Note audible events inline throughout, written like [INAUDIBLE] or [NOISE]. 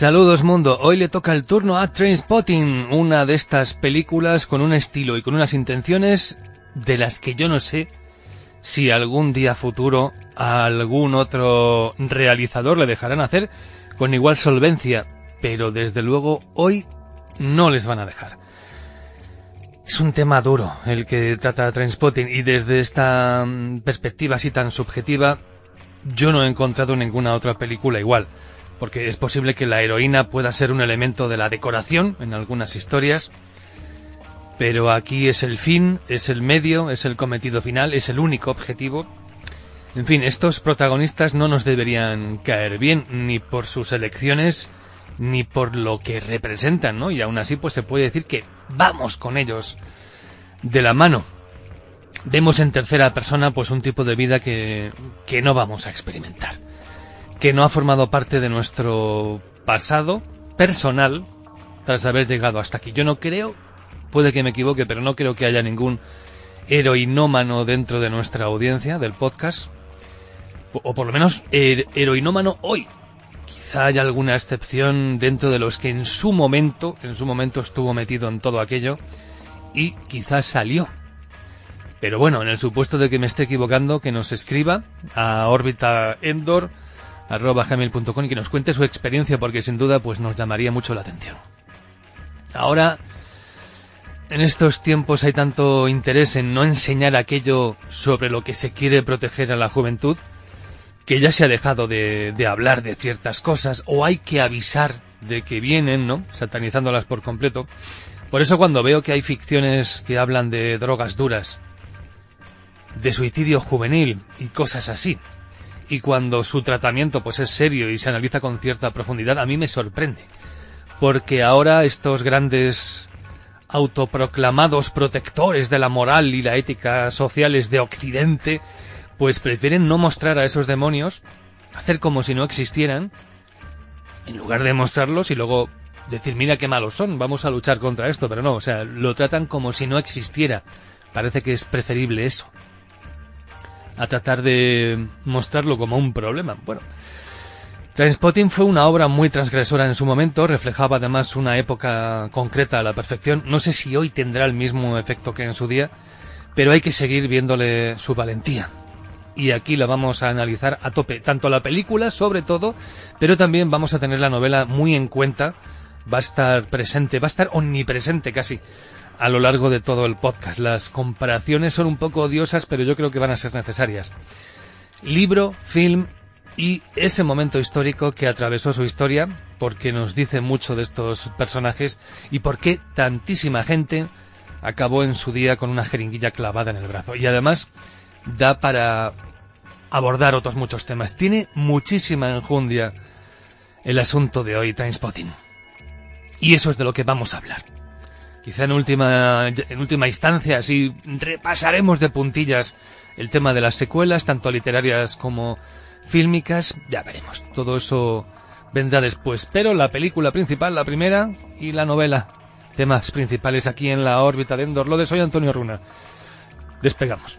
Saludos mundo, hoy le toca el turno a Trainspotting, una de estas películas con un estilo y con unas intenciones de las que yo no sé si algún día futuro a algún otro realizador le dejarán hacer con igual solvencia, pero desde luego hoy no les van a dejar. Es un tema duro el que trata Trainspotting y desde esta mm, perspectiva así tan subjetiva yo no he encontrado ninguna otra película igual porque es posible que la heroína pueda ser un elemento de la decoración en algunas historias, pero aquí es el fin, es el medio, es el cometido final, es el único objetivo. En fin, estos protagonistas no nos deberían caer bien ni por sus elecciones ni por lo que representan, ¿no? Y aún así pues se puede decir que vamos con ellos de la mano. Vemos en tercera persona pues un tipo de vida que, que no vamos a experimentar que no ha formado parte de nuestro pasado personal tras haber llegado hasta aquí. Yo no creo, puede que me equivoque, pero no creo que haya ningún heroinómano dentro de nuestra audiencia del podcast, o por lo menos her heroinómano hoy. Quizá haya alguna excepción dentro de los que en su momento, en su momento estuvo metido en todo aquello y quizás salió. Pero bueno, en el supuesto de que me esté equivocando, que nos escriba a órbita Endor arroba gmail.com y que nos cuente su experiencia porque sin duda pues nos llamaría mucho la atención. Ahora, en estos tiempos hay tanto interés en no enseñar aquello sobre lo que se quiere proteger a la juventud que ya se ha dejado de, de hablar de ciertas cosas o hay que avisar de que vienen, ¿no? Satanizándolas por completo. Por eso cuando veo que hay ficciones que hablan de drogas duras, de suicidio juvenil y cosas así, y cuando su tratamiento pues es serio y se analiza con cierta profundidad, a mí me sorprende. Porque ahora estos grandes autoproclamados protectores de la moral y la ética sociales de Occidente, pues prefieren no mostrar a esos demonios, hacer como si no existieran, en lugar de mostrarlos y luego decir, mira qué malos son, vamos a luchar contra esto, pero no, o sea, lo tratan como si no existiera. Parece que es preferible eso a tratar de mostrarlo como un problema. Bueno, Trainspotting fue una obra muy transgresora en su momento, reflejaba además una época concreta a la perfección. No sé si hoy tendrá el mismo efecto que en su día, pero hay que seguir viéndole su valentía. Y aquí la vamos a analizar a tope, tanto la película sobre todo, pero también vamos a tener la novela muy en cuenta, va a estar presente, va a estar omnipresente casi a lo largo de todo el podcast. Las comparaciones son un poco odiosas, pero yo creo que van a ser necesarias. Libro, film y ese momento histórico que atravesó su historia, porque nos dice mucho de estos personajes y por qué tantísima gente acabó en su día con una jeringuilla clavada en el brazo. Y además da para abordar otros muchos temas. Tiene muchísima enjundia el asunto de hoy, Timespotting. Y eso es de lo que vamos a hablar. Quizá en última, en última instancia, así repasaremos de puntillas el tema de las secuelas, tanto literarias como fílmicas. Ya veremos. Todo eso vendrá después. Pero la película principal, la primera, y la novela. Temas principales aquí en la órbita de Endor. Lo de soy Antonio Runa. Despegamos.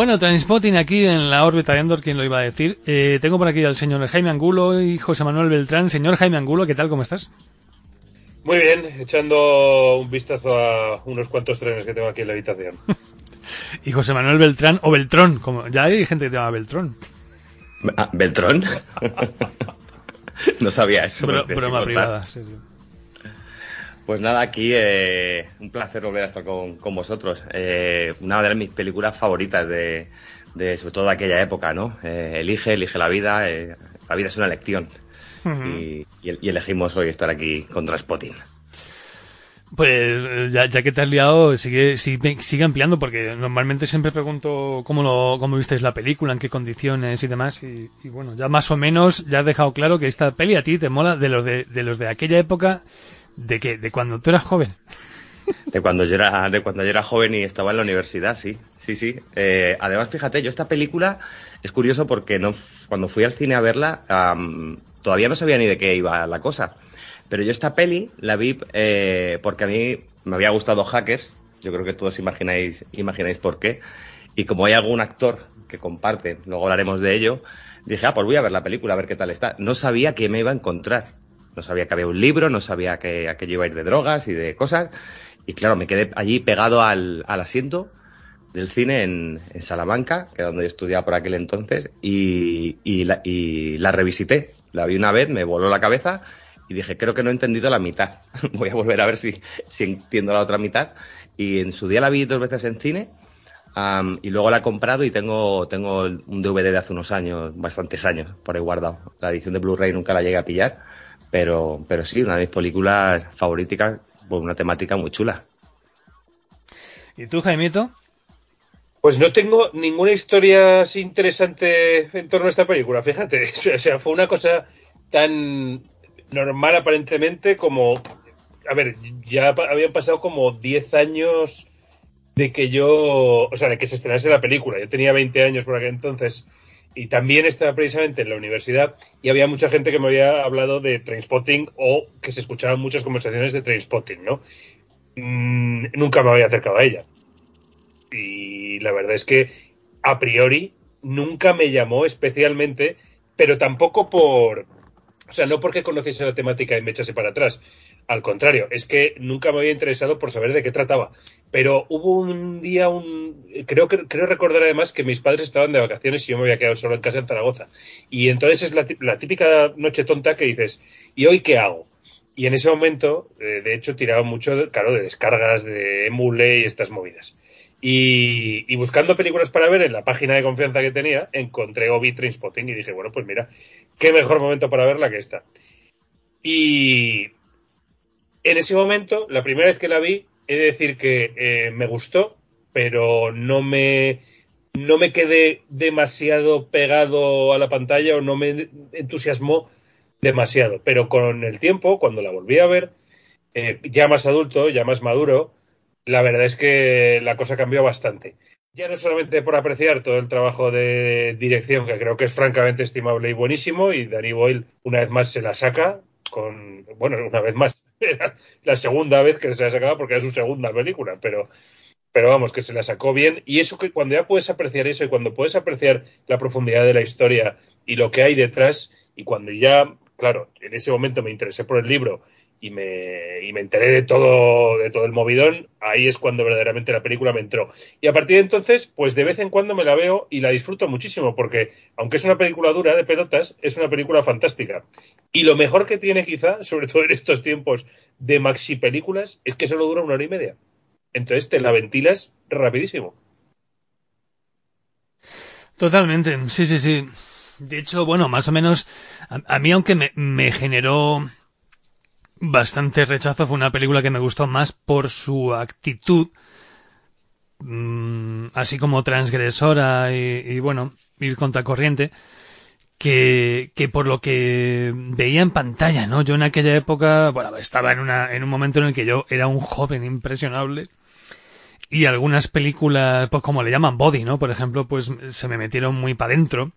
Bueno, Transpotting aquí en la órbita de Endor, ¿quién lo iba a decir? Eh, tengo por aquí al señor Jaime Angulo y José Manuel Beltrán. Señor Jaime Angulo, ¿qué tal? ¿Cómo estás? Muy bien, echando un vistazo a unos cuantos trenes que tengo aquí en la habitación. [LAUGHS] Y José Manuel Beltrán, o Beltrón, como ya hay gente que te llama Beltrón. Ah, ¿Beltrón? [LAUGHS] [LAUGHS] no sabía eso. Bro- broma privada, sí, sí. Pues nada, aquí eh, un placer volver a estar con, con vosotros. Eh, una de mis películas favoritas de, de sobre todo de aquella época, ¿no? Eh, elige, elige la vida. eh, la vida es una elección. y, y- y elegimos hoy estar aquí contra Spotting. Pues ya, ya que te has liado, sigue, sigue, sigue ampliando, porque normalmente siempre pregunto cómo, lo, cómo visteis la película, en qué condiciones y demás. Y, y bueno, ya más o menos ya has dejado claro que esta peli a ti te mola de los de, de los de aquella época, de que, de cuando tú eras joven. De cuando yo era, de cuando yo era joven y estaba en la universidad, sí, sí, sí. Eh, además, fíjate, yo esta película es curioso porque no, cuando fui al cine a verla, am, todavía no sabía ni de qué iba la cosa. Pero yo esta peli la vi eh, porque a mí me había gustado Hackers. Yo creo que todos imagináis, imagináis por qué. Y como hay algún actor que comparte, luego hablaremos de ello, dije, ah, pues voy a ver la película, a ver qué tal está. No sabía qué me iba a encontrar. No sabía que había un libro, no sabía que aquello iba a ir de drogas y de cosas. Y claro, me quedé allí pegado al, al asiento del cine en, Salamanca, que era donde yo estudiaba por aquel entonces, y, y la, revisité. La vi una vez, me voló la cabeza y dije, creo que no he entendido la mitad. [LAUGHS] Voy a volver a ver si, si entiendo la otra mitad. Y en su día la vi dos veces en cine y luego la he comprado y tengo, tengo un DVD de hace unos años, bastantes años, por ahí guardado. La edición de Blu-ray nunca la llegué a pillar, pero, pero sí, una de mis películas favoritas, por una temática muy chula. ¿Y tú, Jaimito? Pues no tengo ninguna historia así interesante en torno a esta película, fíjate. [LAUGHS] O sea, fue una cosa tan normal aparentemente como... A ver, ya habían pasado como 10 años de que yo... O sea, de que se estrenase la película. Yo tenía 20 años por aquel entonces y también estaba precisamente en la universidad y había mucha gente que me había hablado de Trainspotting o que se escuchaban muchas conversaciones de Trainspotting, ¿no? Mm, nunca me había acercado a ella y la verdad es que a priori nunca me llamó especialmente, pero tampoco por, o sea, no porque conociese la temática y me echase para atrás. Al contrario, es que nunca me había interesado por saber de qué trataba. Pero hubo un día, un creo creo recordar además que mis padres estaban de vacaciones y yo me había quedado solo en casa en Zaragoza. Y entonces es la, tí- la típica noche tonta que dices, ¿y hoy qué hago? Y en ese momento, eh, de hecho, tiraba mucho, claro, de descargas de emule y estas movidas. Y, y buscando películas para ver en la página de confianza que tenía, encontré Obi Trainspotting y dije, bueno, pues mira, qué mejor momento para verla que esta. Y en ese momento, la primera vez que la vi, he de decir que eh, me gustó, pero no me, no me quedé demasiado pegado a la pantalla o no me entusiasmó demasiado. Pero con el tiempo, cuando la volví a ver, eh, ya más adulto, ya más maduro, la verdad es que la cosa cambió bastante. Ya no solamente por apreciar todo el trabajo de dirección, que creo que es francamente estimable y buenísimo, y Danny Boyle una vez más se la saca con, bueno, una vez más, era [LAUGHS] la segunda vez que se la sacaba porque era su segunda película, pero, pero vamos, que se la sacó bien. Y eso que cuando ya puedes apreciar eso y cuando puedes apreciar la profundidad de la historia y lo que hay detrás, y cuando ya, claro, en ese momento me interesé por el libro y me, y me enteré de todo, de todo el movidón, ahí es cuando verdaderamente la película me entró. Y a partir de entonces, pues de vez en cuando me la veo y la disfruto muchísimo, porque aunque es una película dura de pelotas, es una película fantástica. Y lo mejor que tiene quizá, [LAUGHS] sobre todo en estos tiempos de maxi películas, es que solo dura una hora y media. Entonces te la ventilas rapidísimo. Totalmente, sí, sí, sí. De hecho, bueno, más o menos, a, a mí aunque me, me generó bastante rechazo, fue una película que me gustó más por su actitud, mm, así como transgresora y, y, bueno, ir contracorriente, que, que por lo que veía en pantalla, ¿no? Yo en aquella época, bueno, estaba en una, en un momento en el que yo era un joven impresionable y algunas películas, pues como le llaman body, ¿no? Por ejemplo, pues se me metieron muy para adentro.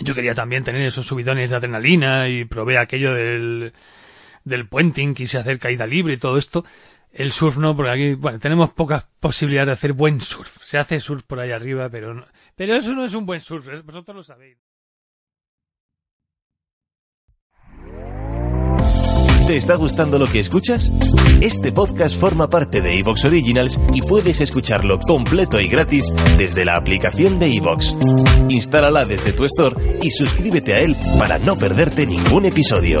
Yo quería también tener esos subidones de adrenalina y probé aquello del, del puenting, quise hacer caída libre y todo esto. El surf no, porque aquí, bueno, tenemos pocas posibilidades de hacer buen surf. Se hace surf por ahí arriba, pero no, pero eso no es un buen surf, vosotros lo sabéis. ¿Te está gustando lo que escuchas? Este podcast forma parte de Evox Originals y puedes escucharlo completo y gratis desde la aplicación de Evox. Instálala desde tu store y suscríbete a él para no perderte ningún episodio.